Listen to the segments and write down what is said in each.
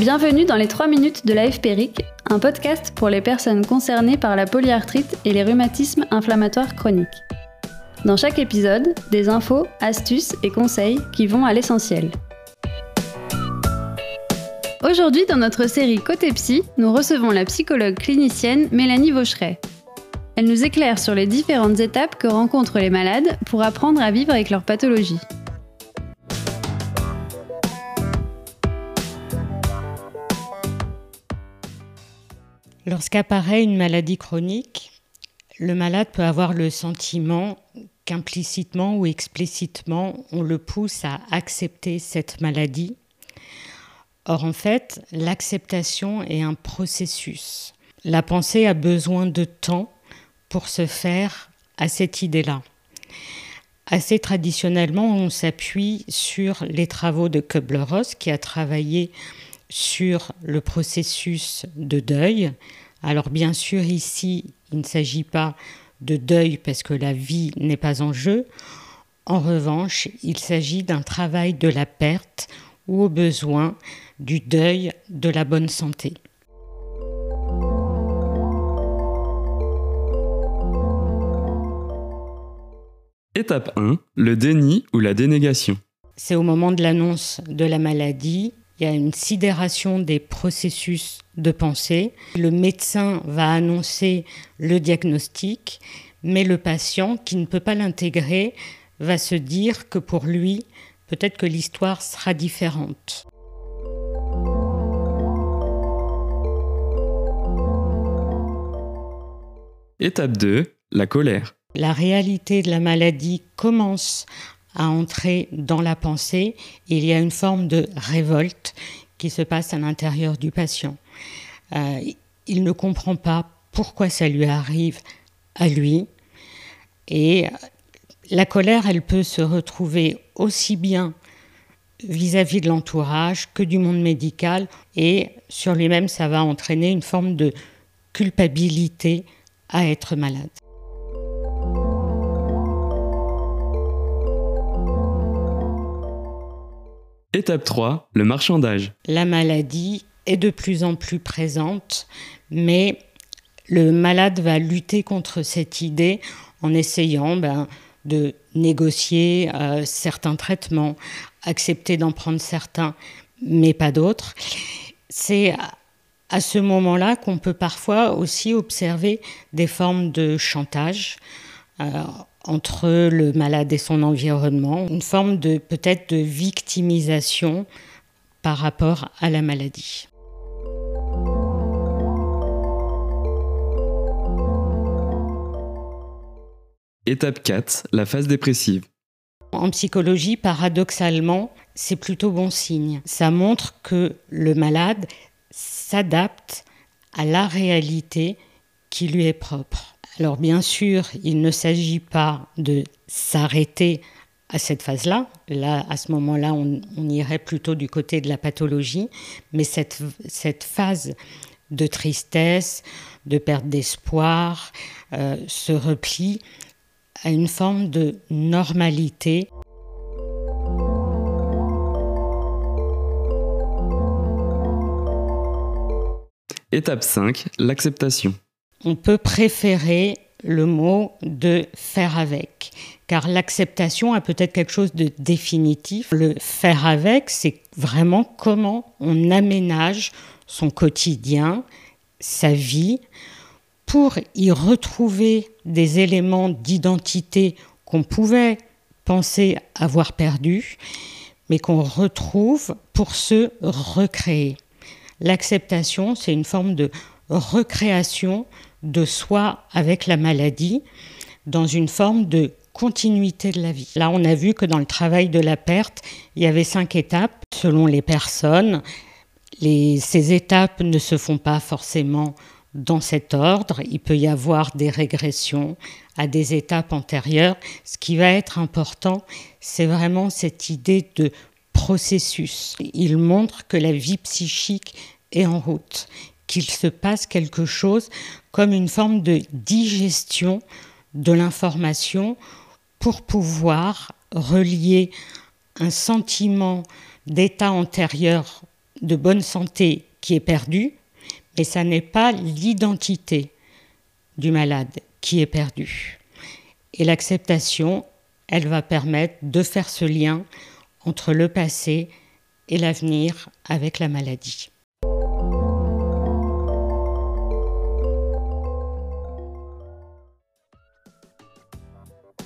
Bienvenue dans les 3 minutes de la FPRIC, un podcast pour les personnes concernées par la polyarthrite et les rhumatismes inflammatoires chroniques. Dans chaque épisode, des infos, astuces et conseils qui vont à l'essentiel. Aujourd'hui, dans notre série Côté Psy, nous recevons la psychologue clinicienne Mélanie Vaucheret. Elle nous éclaire sur les différentes étapes que rencontrent les malades pour apprendre à vivre avec leur pathologie. Lorsqu'apparaît une maladie chronique, le malade peut avoir le sentiment qu'implicitement ou explicitement, on le pousse à accepter cette maladie. Or, en fait, l'acceptation est un processus. La pensée a besoin de temps pour se faire à cette idée-là. Assez traditionnellement, on s'appuie sur les travaux de Kubler-Ross qui a travaillé sur le processus de deuil. Alors bien sûr, ici, il ne s'agit pas de deuil parce que la vie n'est pas en jeu. En revanche, il s'agit d'un travail de la perte ou au besoin du deuil de la bonne santé. Étape 1, le déni ou la dénégation. C'est au moment de l'annonce de la maladie, il y a une sidération des processus de pensée. Le médecin va annoncer le diagnostic, mais le patient qui ne peut pas l'intégrer va se dire que pour lui, peut-être que l'histoire sera différente. Étape 2, la colère. La réalité de la maladie commence à entrer dans la pensée il y a une forme de révolte qui se passe à l'intérieur du patient. Euh, il ne comprend pas pourquoi ça lui arrive à lui et la colère, elle peut se retrouver aussi bien vis-à-vis de l'entourage que du monde médical et sur lui-même, ça va entraîner une forme de culpabilité à être malade. Étape 3, le marchandage. La maladie est de plus en plus présente, mais le malade va lutter contre cette idée en essayant ben, de négocier euh, certains traitements, accepter d'en prendre certains, mais pas d'autres. C'est à ce moment-là qu'on peut parfois aussi observer des formes de chantage. Euh, entre le malade et son environnement, une forme de peut-être de victimisation par rapport à la maladie. Étape 4, la phase dépressive. En psychologie, paradoxalement, c'est plutôt bon signe. Ça montre que le malade s'adapte à la réalité qui lui est propre. Alors bien sûr, il ne s'agit pas de s'arrêter à cette phase-là. Là, à ce moment-là, on, irait plutôt du côté de la pathologie. Mais cette, phase de tristesse, de perte d'espoir, euh, se replie à une forme de normalité. Étape 5, l'acceptation on peut préférer le mot de faire avec, car l'acceptation a peut-être quelque chose de définitif. Le faire avec, c'est vraiment comment on aménage son quotidien, sa vie, pour y retrouver des éléments d'identité qu'on pouvait penser avoir perdus, mais qu'on retrouve pour se recréer. L'acceptation, c'est une forme de recréation de soi avec la maladie dans une forme de continuité de la vie. Là, on a vu que dans le travail de la perte, il y avait cinq étapes selon les personnes. ces étapes ne se font pas forcément dans cet ordre. Il peut y avoir des régressions à des étapes antérieures. Ce qui va être important, c'est vraiment cette idée de processus. Il montre que la vie psychique est en route qu'il se passe quelque chose comme une forme de digestion de l'information pour pouvoir relier un sentiment d'état antérieur de bonne santé qui est perdue, mais ça n'est pas l'identité du malade qui est perdue. Et l'acceptation, elle va permettre de faire ce lien entre le passé et l'avenir avec la maladie.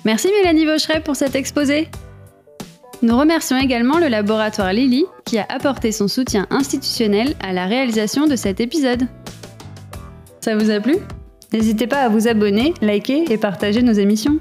Merci Mélanie Vaucheret pour cet exposé. Nous remercions également le laboratoire Lily qui a apporté son soutien institutionnel à la réalisation de cet épisode. Ça vous a plu? N'hésitez pas à vous abonner, liker et partager nos émissions.